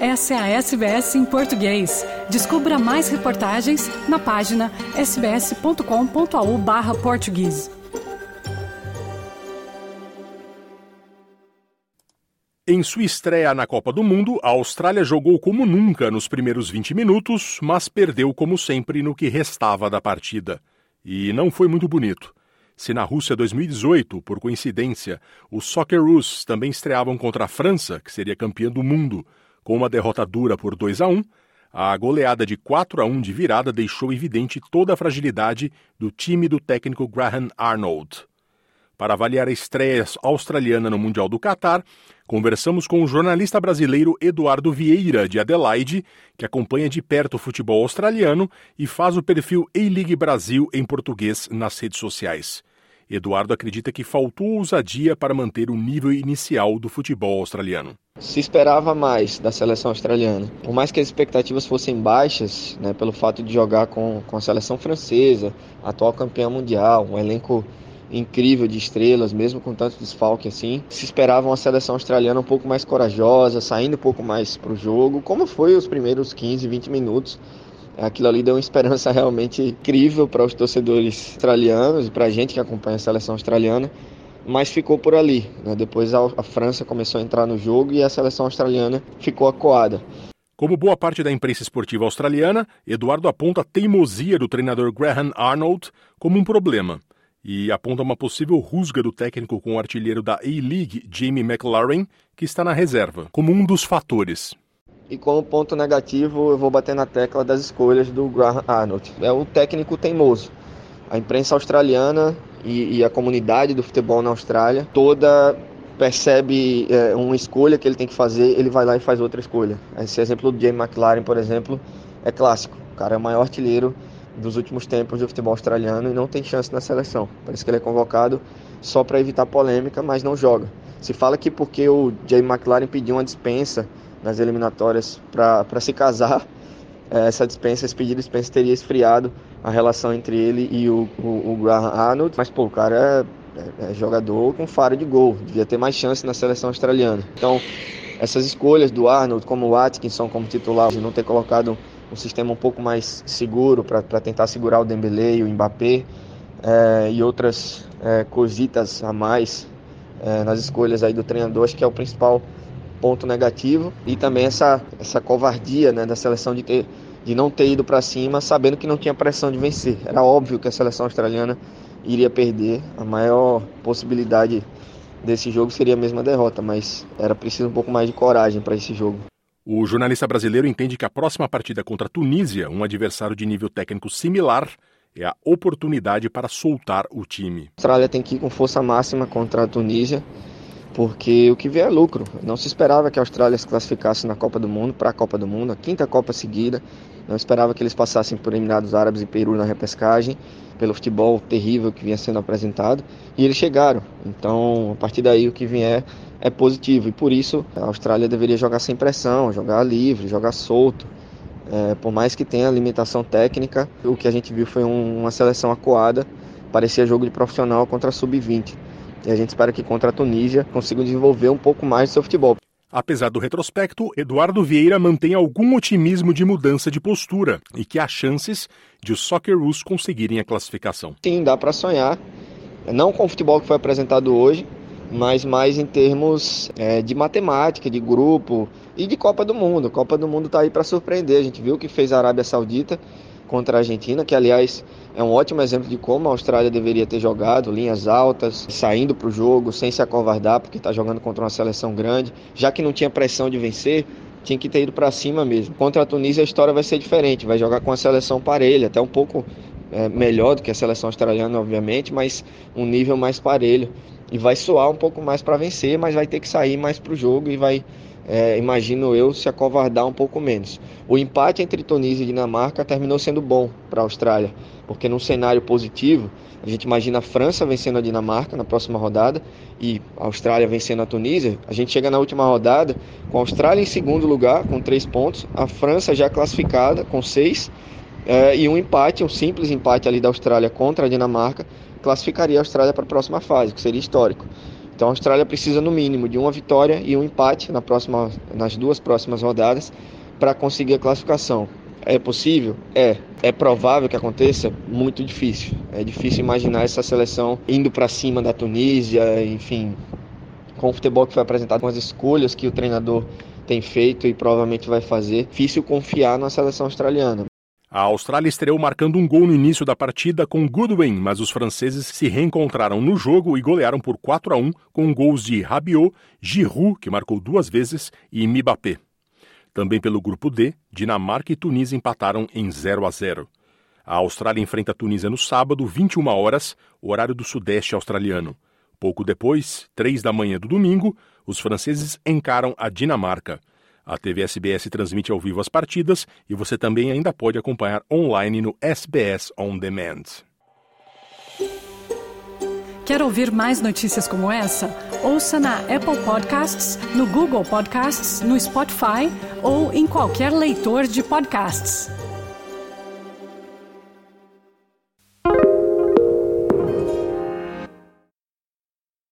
Essa é a SBS em português. Descubra mais reportagens na página sbs.com.au/português. Em sua estreia na Copa do Mundo, a Austrália jogou como nunca nos primeiros 20 minutos, mas perdeu como sempre no que restava da partida. E não foi muito bonito. Se na Rússia 2018, por coincidência, os Socceroos também estreavam contra a França, que seria campeã do mundo, com uma derrota dura por 2 a 1, a goleada de 4 a 1 de virada deixou evidente toda a fragilidade do time do técnico Graham Arnold. Para avaliar a estreia australiana no Mundial do Catar, conversamos com o jornalista brasileiro Eduardo Vieira, de Adelaide, que acompanha de perto o futebol australiano e faz o perfil A-League Brasil em português nas redes sociais. Eduardo acredita que faltou ousadia para manter o nível inicial do futebol australiano. Se esperava mais da seleção australiana. Por mais que as expectativas fossem baixas, né, pelo fato de jogar com, com a seleção francesa, atual campeã mundial, um elenco incrível de estrelas, mesmo com tanto desfalque assim. Se esperava uma seleção australiana um pouco mais corajosa, saindo um pouco mais para o jogo, como foi os primeiros 15, 20 minutos Aquilo ali deu uma esperança realmente incrível para os torcedores australianos e para a gente que acompanha a seleção australiana, mas ficou por ali. Né? Depois a, a França começou a entrar no jogo e a seleção australiana ficou acuada. Como boa parte da imprensa esportiva australiana, Eduardo aponta a teimosia do treinador Graham Arnold como um problema e aponta uma possível rusga do técnico com o artilheiro da A-League, Jamie McLaren, que está na reserva, como um dos fatores. E como ponto negativo, eu vou bater na tecla das escolhas do Graham Arnold. É o técnico teimoso. A imprensa australiana e, e a comunidade do futebol na Austrália toda percebe é, uma escolha que ele tem que fazer, ele vai lá e faz outra escolha. Esse exemplo do Jamie McLaren, por exemplo, é clássico. O cara é o maior artilheiro dos últimos tempos do futebol australiano e não tem chance na seleção. Parece que ele é convocado só para evitar polêmica, mas não joga. Se fala que porque o Jamie McLaren pediu uma dispensa nas eliminatórias para se casar, essa dispensa, esse pedido de dispensa teria esfriado a relação entre ele e o, o, o Graham Arnold. Mas, pô, o cara é, é, é, jogador com faro de gol, devia ter mais chance na seleção australiana. Então, essas escolhas do Arnold, como o Atkinson como titular, de não ter colocado um sistema um pouco mais seguro para tentar segurar o Dembélé e o Mbappé, é, e outras é, cositas a mais é, nas escolhas aí do treinador, acho que é o principal ponto negativo e também essa, essa covardia né, da seleção de, ter, de não ter ido para cima sabendo que não tinha pressão de vencer. Era óbvio que a seleção australiana iria perder, a maior possibilidade desse jogo seria a mesma derrota, mas era preciso um pouco mais de coragem para esse jogo. O jornalista brasileiro entende que a próxima partida contra a Tunísia, um adversário de nível técnico similar, é a oportunidade para soltar o time. A Austrália tem que ir com força máxima contra a Tunísia porque o que vier é lucro. Não se esperava que a Austrália se classificasse na Copa do Mundo, para a Copa do Mundo, a quinta Copa seguida. Não esperava que eles passassem por Emirados Árabes e Peru na repescagem, pelo futebol terrível que vinha sendo apresentado, e eles chegaram. Então, a partir daí, o que vier é positivo, e por isso a Austrália deveria jogar sem pressão, jogar livre, jogar solto. É, por mais que tenha limitação técnica, o que a gente viu foi um, uma seleção acuada, parecia jogo de profissional contra a sub-20. E a gente espera que contra a Tunísia consigam desenvolver um pouco mais do seu futebol. Apesar do retrospecto, Eduardo Vieira mantém algum otimismo de mudança de postura e que há chances de os Socceroos conseguirem a classificação. Sim, dá para sonhar. Não com o futebol que foi apresentado hoje, mas mais em termos é, de matemática, de grupo e de Copa do Mundo. Copa do Mundo está aí para surpreender. A gente viu que fez a Arábia Saudita contra a Argentina, que aliás é um ótimo exemplo de como a Austrália deveria ter jogado, linhas altas, saindo para o jogo, sem se acovardar, porque está jogando contra uma seleção grande. Já que não tinha pressão de vencer, tinha que ter ido para cima mesmo. Contra a Tunísia a história vai ser diferente, vai jogar com a seleção parelha, até um pouco é, melhor do que a seleção australiana, obviamente, mas um nível mais parelho. E vai soar um pouco mais para vencer, mas vai ter que sair mais para o jogo e vai é, imagino eu, se acovardar um pouco menos. O empate entre Tunísia e Dinamarca terminou sendo bom para a Austrália, porque num cenário positivo, a gente imagina a França vencendo a Dinamarca na próxima rodada e a Austrália vencendo a Tunísia. A gente chega na última rodada com a Austrália em segundo lugar, com três pontos, a França já classificada com seis, é, e um empate, um simples empate ali da Austrália contra a Dinamarca, classificaria a Austrália para a próxima fase, que seria histórico. Então a Austrália precisa no mínimo de uma vitória e um empate na próxima, nas duas próximas rodadas para conseguir a classificação. É possível? É. É provável que aconteça? Muito difícil. É difícil imaginar essa seleção indo para cima da Tunísia, enfim, com o futebol que foi apresentado, com as escolhas que o treinador tem feito e provavelmente vai fazer. Difícil confiar na seleção australiana. A Austrália estreou marcando um gol no início da partida com Goodwin, mas os franceses se reencontraram no jogo e golearam por 4 a 1 com gols de Rabiot, Giroud, que marcou duas vezes, e Mbappé. Também pelo grupo D, Dinamarca e Tunísia empataram em 0 a 0. A Austrália enfrenta a Tunísia no sábado, 21 horas, horário do sudeste australiano. Pouco depois, 3 da manhã do domingo, os franceses encaram a Dinamarca. A TV SBS transmite ao vivo as partidas e você também ainda pode acompanhar online no SBS On Demand. Quer ouvir mais notícias como essa? Ouça na Apple Podcasts, no Google Podcasts, no Spotify ou em qualquer leitor de podcasts.